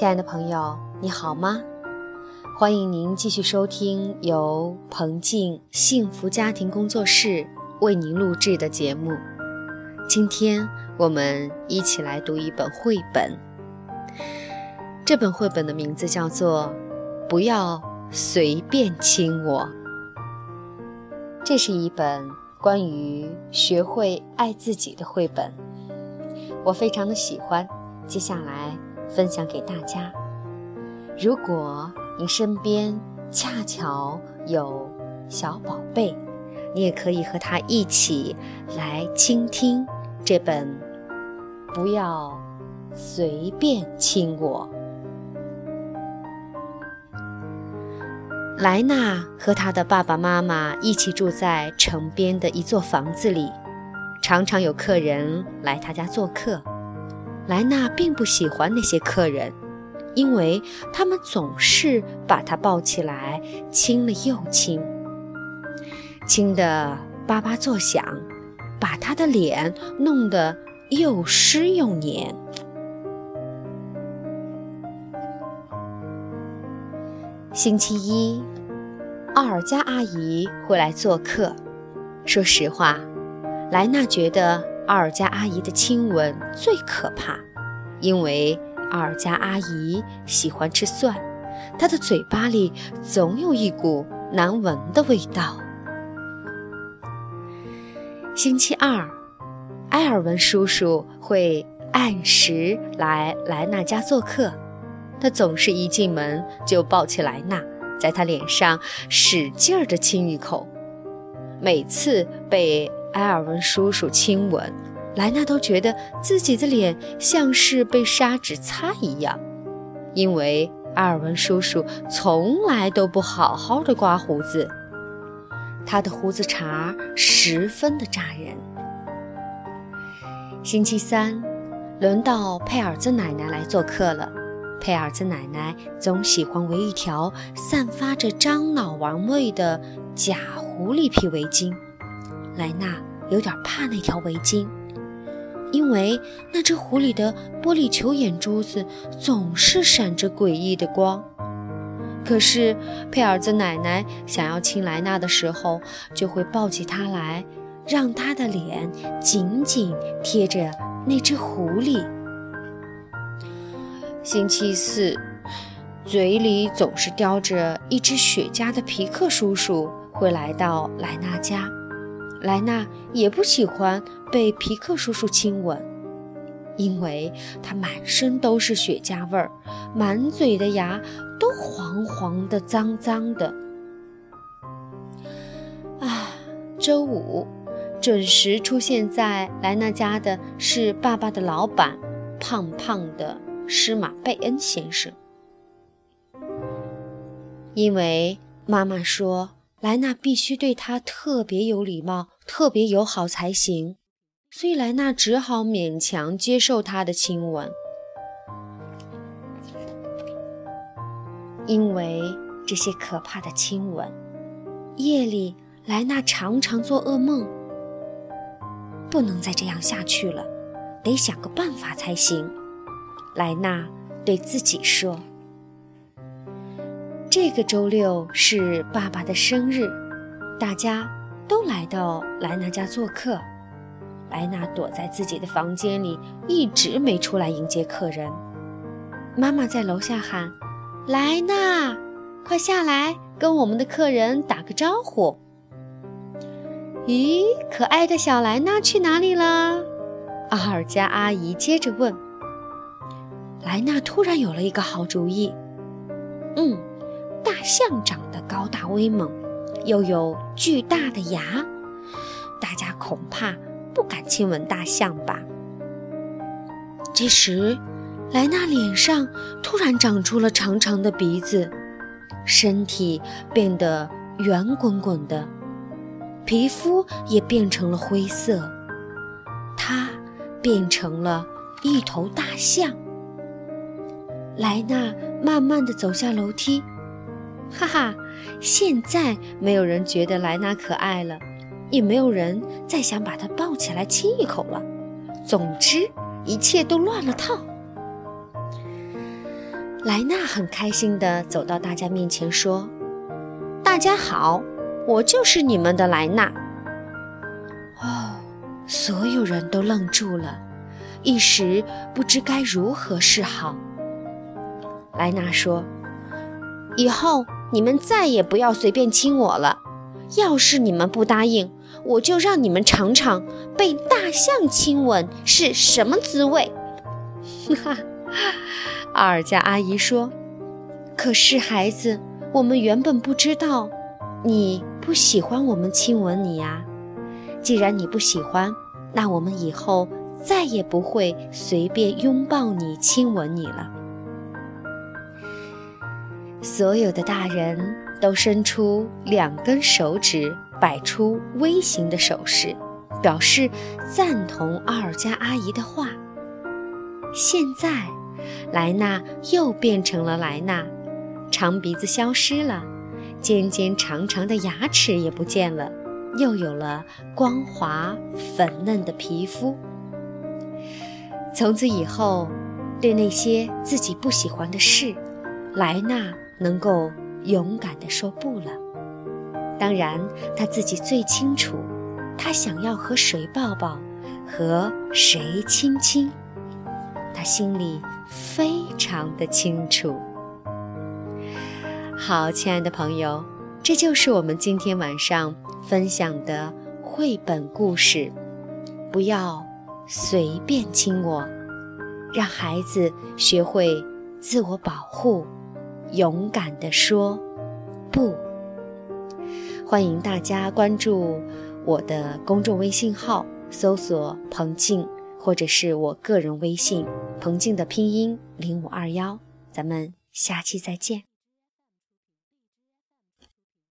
亲爱的朋友，你好吗？欢迎您继续收听由彭静幸福家庭工作室为您录制的节目。今天我们一起来读一本绘本。这本绘本的名字叫做《不要随便亲我》。这是一本关于学会爱自己的绘本，我非常的喜欢。接下来。分享给大家。如果你身边恰巧有小宝贝，你也可以和他一起来倾听这本《不要随便亲我》。莱娜和她的爸爸妈妈一起住在城边的一座房子里，常常有客人来他家做客。莱娜并不喜欢那些客人，因为他们总是把她抱起来亲了又亲，亲得叭叭作响，把她的脸弄得又湿又黏。星期一，奥尔加阿姨会来做客。说实话，莱娜觉得。奥尔加阿姨的亲吻最可怕，因为奥尔加阿姨喜欢吃蒜，她的嘴巴里总有一股难闻的味道。星期二，埃尔文叔叔会按时来莱娜家做客，他总是一进门就抱起莱娜，在她脸上使劲儿地亲一口，每次被。埃尔文叔叔亲吻莱娜，都觉得自己的脸像是被砂纸擦一样，因为埃尔文叔叔从来都不好好的刮胡子，他的胡子茬十分的扎人。星期三，轮到佩尔兹奶奶来做客了。佩尔兹奶奶总喜欢围一条散发着樟脑丸味的假狐狸皮围巾。莱娜有点怕那条围巾，因为那只狐狸的玻璃球眼珠子总是闪着诡异的光。可是佩尔兹奶奶想要亲莱娜的时候，就会抱起她来，让她的脸紧紧贴着那只狐狸。星期四，嘴里总是叼着一只雪茄的皮克叔叔会来到莱娜家。莱娜也不喜欢被皮克叔叔亲吻，因为他满身都是雪茄味儿，满嘴的牙都黄黄的、脏脏的。啊，周五准时出现在莱娜家的是爸爸的老板，胖胖的施马贝恩先生，因为妈妈说。莱娜必须对他特别有礼貌、特别友好才行，所以莱娜只好勉强接受他的亲吻。因为这些可怕的亲吻，夜里莱娜常常做噩梦。不能再这样下去了，得想个办法才行。莱娜对自己说。这个周六是爸爸的生日，大家都来到莱娜家做客。莱娜躲在自己的房间里，一直没出来迎接客人。妈妈在楼下喊：“莱娜，快下来，跟我们的客人打个招呼。”咦，可爱的小莱娜去哪里了？阿尔加阿姨接着问。莱娜突然有了一个好主意。嗯。大象长得高大威猛，又有巨大的牙，大家恐怕不敢亲吻大象吧。这时，莱娜脸上突然长出了长长的鼻子，身体变得圆滚滚的，皮肤也变成了灰色，她变成了一头大象。莱娜慢慢地走下楼梯。哈哈，现在没有人觉得莱娜可爱了，也没有人再想把她抱起来亲一口了。总之，一切都乱了套。莱娜很开心地走到大家面前说：“大家好，我就是你们的莱娜。”哦，所有人都愣住了，一时不知该如何是好。莱娜说：“以后你们再也不要随便亲我了。要是你们不答应，我就让你们尝尝被大象亲吻是什么滋味。”哈哈。阿尔加阿姨说：“可是孩子，我们原本不知道你不喜欢我们亲吻你呀。既然你不喜欢，那我们以后再也不会随便拥抱你、亲吻你了。”所有的大人都伸出两根手指，摆出微型的手势，表示赞同奥尔加阿姨的话。现在。莱娜又变成了莱娜，长鼻子消失了，尖尖长长的牙齿也不见了，又有了光滑粉嫩的皮肤。从此以后，对那些自己不喜欢的事，莱娜能够勇敢地说不了。当然，他自己最清楚，他想要和谁抱抱，和谁亲亲。他心里非常的清楚。好，亲爱的朋友，这就是我们今天晚上分享的绘本故事。不要随便亲我，让孩子学会自我保护，勇敢地说不。欢迎大家关注我的公众微信号，搜索“彭静”。或者是我个人微信，彭静的拼音零五二幺，咱们下期再见。